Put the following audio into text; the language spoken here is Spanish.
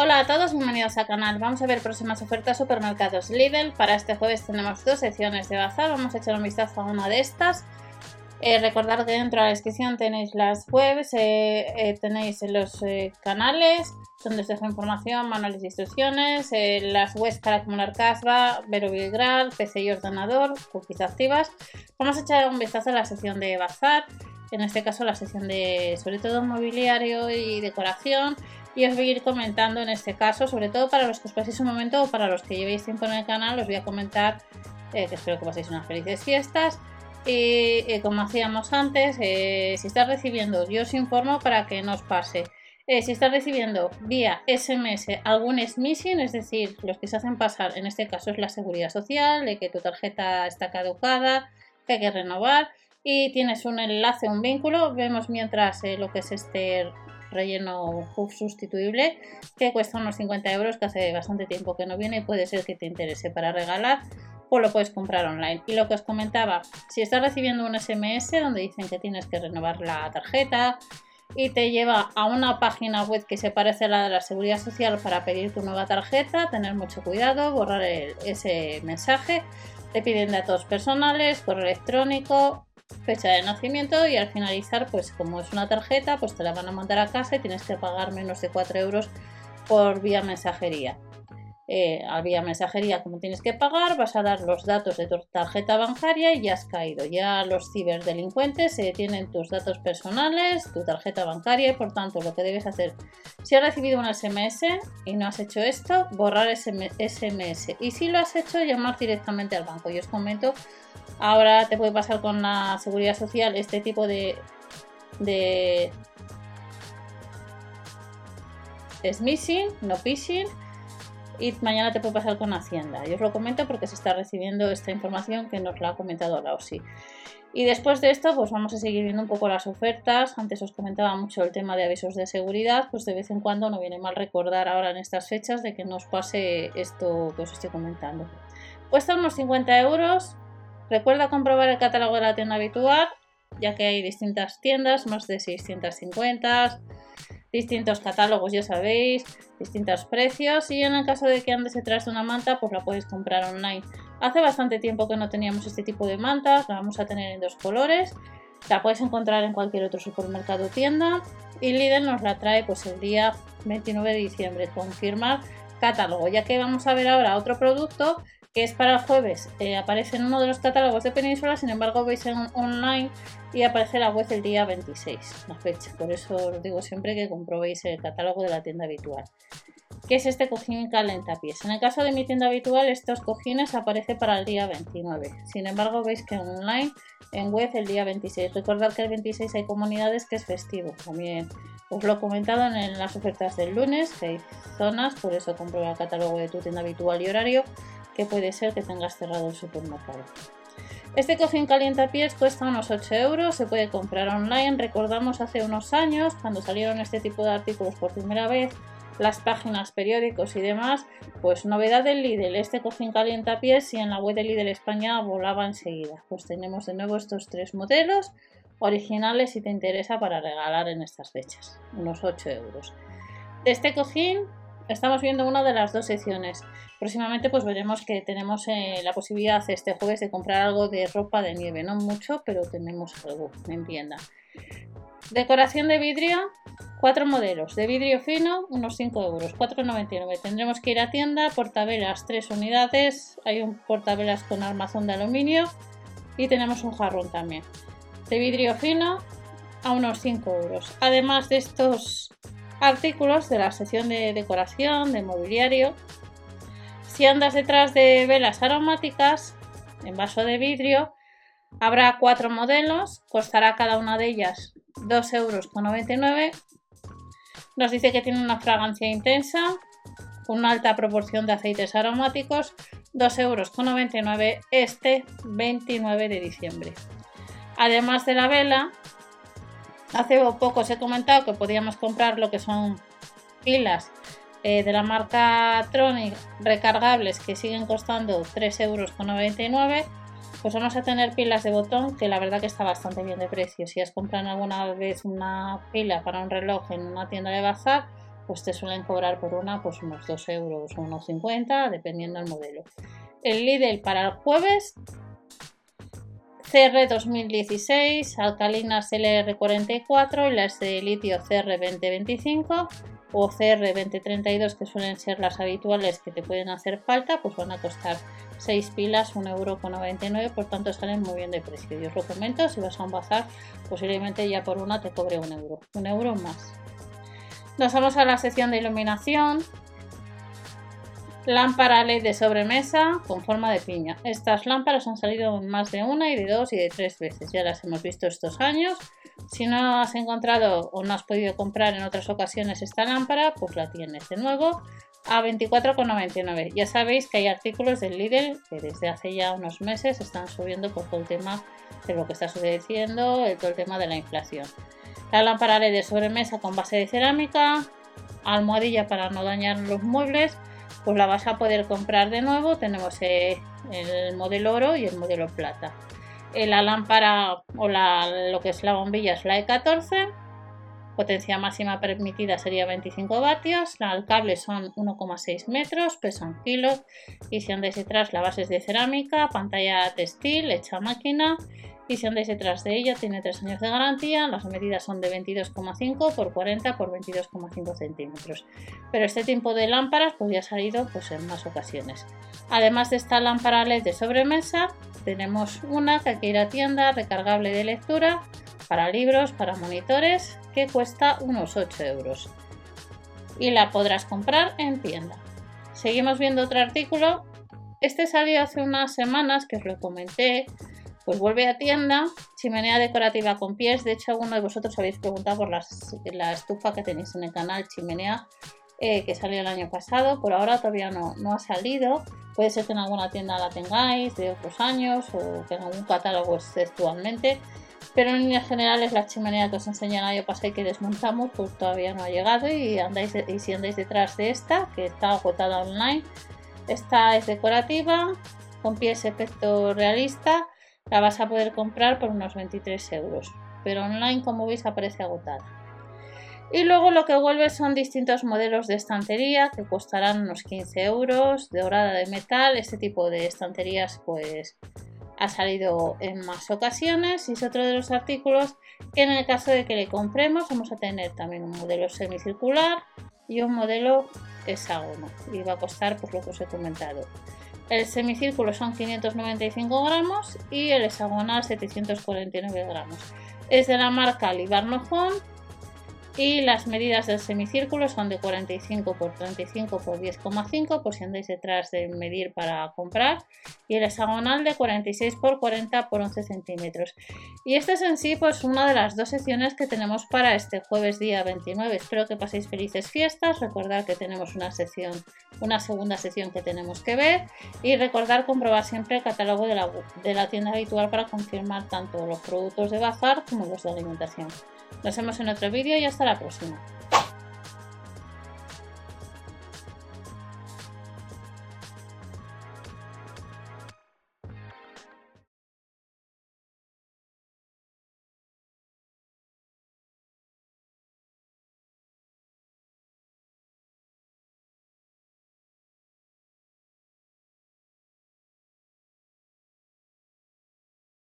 Hola a todos, bienvenidos al canal. Vamos a ver próximas ofertas supermercados Lidl. Para este jueves tenemos dos secciones de bazar. Vamos a echar un vistazo a una de estas. Eh, recordad que dentro de la descripción tenéis las webs, eh, eh, tenéis los canales donde os dejo información, manuales de instrucciones, las webs para acumular casva, Vero PC y ordenador, cookies activas. Vamos a echar un vistazo a la sección de bazar, en este caso la sección de sobre todo mobiliario y decoración y os voy a ir comentando en este caso, sobre todo para los que os paséis un momento o para los que llevéis tiempo en el canal, os voy a comentar eh, que espero que paséis unas felices fiestas. Y eh, como hacíamos antes, eh, si estás recibiendo, yo os informo para que no os pase. si estás recibiendo vía SMS algún smishing, es decir, los que se hacen pasar, en este caso es la seguridad social, de que tu tarjeta está caducada, que hay que renovar, y tienes un enlace, un vínculo, vemos mientras lo que es este relleno sustituible que cuesta unos 50 euros que hace bastante tiempo que no viene y puede ser que te interese para regalar o lo puedes comprar online. Y lo que os comentaba, si estás recibiendo un SMS donde dicen que tienes que renovar la tarjeta y te lleva a una página web que se parece a la de la seguridad social para pedir tu nueva tarjeta, tener mucho cuidado, borrar ese mensaje. Te piden datos personales, correo electrónico, fecha de nacimiento y al finalizar, pues como es una tarjeta, pues te la van a mandar a casa y tienes que pagar menos de 4 euros por vía mensajería. Eh, al vía mensajería, como tienes que pagar, vas a dar los datos de tu tarjeta bancaria y ya has caído. Ya los ciberdelincuentes eh, tienen tus datos personales, tu tarjeta bancaria y por tanto lo que debes hacer, si has recibido un SMS y no has hecho esto, borrar ese SMS. Y si lo has hecho, llamar directamente al banco. Y os comento Ahora te puede pasar con la seguridad social este tipo de, de smishing, no phishing. Y mañana te puede pasar con Hacienda. Yo os lo comento porque se está recibiendo esta información que nos la ha comentado la OSI. Y después de esto, pues vamos a seguir viendo un poco las ofertas. Antes os comentaba mucho el tema de avisos de seguridad, pues de vez en cuando no viene mal recordar ahora en estas fechas de que nos pase esto que os estoy comentando. Cuesta unos 50 euros, Recuerda comprobar el catálogo de la tienda habitual, ya que hay distintas tiendas, más de 650, distintos catálogos, ya sabéis, distintos precios. Y en el caso de que andes detrás de una manta, pues la puedes comprar online. Hace bastante tiempo que no teníamos este tipo de mantas, la vamos a tener en dos colores. La puedes encontrar en cualquier otro supermercado o tienda. Y Lidl nos la trae pues el día 29 de diciembre. Confirmar catálogo, ya que vamos a ver ahora otro producto que es para el jueves, eh, aparece en uno de los catálogos de Península, sin embargo veis en online y aparece la web el día 26, la fecha. Por eso os digo siempre que comprobéis el catálogo de la tienda habitual. ¿Qué es este cojín calentapiés? En el caso de mi tienda habitual, estos cojines aparecen para el día 29. Sin embargo, veis que online, en web, el día 26. Recordad que el 26 hay comunidades que es festivo. También os lo he comentado en las ofertas del lunes, que hay zonas, por eso comprueba el catálogo de tu tienda habitual y horario que puede ser que tengas cerrado el supermercado. Este cojín calientapiés cuesta unos 8 euros, se puede comprar online. Recordamos hace unos años, cuando salieron este tipo de artículos por primera vez, las páginas, periódicos y demás, pues novedad del Lidl, este cojín calientapiés y en la web de Lidl España volaba enseguida. Pues tenemos de nuevo estos tres modelos originales si te interesa para regalar en estas fechas, unos 8 euros. Este cojín estamos viendo una de las dos secciones. Próximamente pues veremos que tenemos eh, la posibilidad este jueves de comprar algo de ropa de nieve, no mucho, pero tenemos algo en tienda. Decoración de vidrio, cuatro modelos. De vidrio fino, unos 5 euros, 4,99. Tendremos que ir a tienda, portavelas, tres unidades. Hay un portavelas con armazón de aluminio y tenemos un jarrón también. De vidrio fino, a unos 5 euros. Además de estos artículos de la sección de decoración, de mobiliario. Si andas detrás de velas aromáticas en vaso de vidrio, habrá cuatro modelos, costará cada una de ellas 2,99 euros. Nos dice que tiene una fragancia intensa, una alta proporción de aceites aromáticos, 2,99 euros este 29 de diciembre. Además de la vela, Hace poco os he comentado que podíamos comprar lo que son pilas eh, de la marca Tronic recargables que siguen costando 3,99 euros. Pues vamos a tener pilas de botón que la verdad que está bastante bien de precio. Si has comprado alguna vez una pila para un reloj en una tienda de bazar, pues te suelen cobrar por una pues unos 2 euros o unos 50, dependiendo del modelo. El Lidl para el jueves CR 2016, alcalinas LR44 y las de litio CR 2025 o CR 2032 que suelen ser las habituales que te pueden hacer falta, pues van a costar 6 pilas, 1,99€, por tanto salen muy bien de precio. Yo os lo comento, si vas a un bazar, posiblemente ya por una te cobre un euro, un euro más. Nos vamos a la sección de iluminación. Lámpara LED de sobremesa con forma de piña. Estas lámparas han salido más de una y de dos y de tres veces. Ya las hemos visto estos años. Si no has encontrado o no has podido comprar en otras ocasiones esta lámpara, pues la tienes de nuevo a 24,99. Ya sabéis que hay artículos del Lidl que desde hace ya unos meses están subiendo por todo el tema de lo que está sucediendo, todo el tema de la inflación. La lámpara LED de sobremesa con base de cerámica, almohadilla para no dañar los muebles pues la vas a poder comprar de nuevo. Tenemos eh, el modelo oro y el modelo plata. Eh, la lámpara o lo que es la bombilla es la E14. Potencia máxima permitida sería 25 vatios. El cable son 1,6 metros, pesa un kilo. Y si andáis detrás, la base es de cerámica, pantalla textil, hecha máquina y si andáis detrás de ella tiene 3 años de garantía, las medidas son de 22,5 por 40 por 22,5 centímetros. Pero este tipo de lámparas pues ya ha salido pues, en más ocasiones. Además de esta lámpara LED de sobremesa, tenemos una que hay que ir a tienda recargable de lectura para libros, para monitores, que cuesta unos 8 euros. Y la podrás comprar en tienda. Seguimos viendo otro artículo. Este salió hace unas semanas que os lo comenté pues vuelve a tienda, chimenea decorativa con pies. De hecho, alguno de vosotros habéis preguntado por la estufa que tenéis en el canal, chimenea, eh, que salió el año pasado. Por ahora todavía no, no ha salido. Puede ser que en alguna tienda la tengáis de otros años o que en algún catálogo esté actualmente. Pero en líneas generales la chimenea que os enseñé el año pasado y que desmontamos pues todavía no ha llegado y, andáis, y si andáis detrás de esta que está agotada online, esta es decorativa con pies efecto realista la vas a poder comprar por unos 23 euros, pero online como veis aparece agotada. Y luego lo que vuelve son distintos modelos de estantería que costarán unos 15 euros, de dorada de metal. Este tipo de estanterías pues ha salido en más ocasiones y es otro de los artículos que en el caso de que le compremos vamos a tener también un modelo semicircular y un modelo hexágono y va a costar por lo que os he comentado el semicírculo son 595 gramos y el hexagonal 749 gramos. Es de la marca Libarno y las medidas del semicírculo son de 45 por 35 por 10,5 por si andáis detrás de medir para comprar. Y el hexagonal de 46 por 40 por 11 centímetros. Y esta es en sí pues una de las dos secciones que tenemos para este jueves día 29 espero que paséis felices fiestas. Recordad que tenemos una sección una segunda sección que tenemos que ver. Y recordar comprobar siempre el catálogo de la, de la tienda habitual para confirmar tanto los productos de bazar como los de alimentación nos vemos en otro vídeo y hasta la próxima.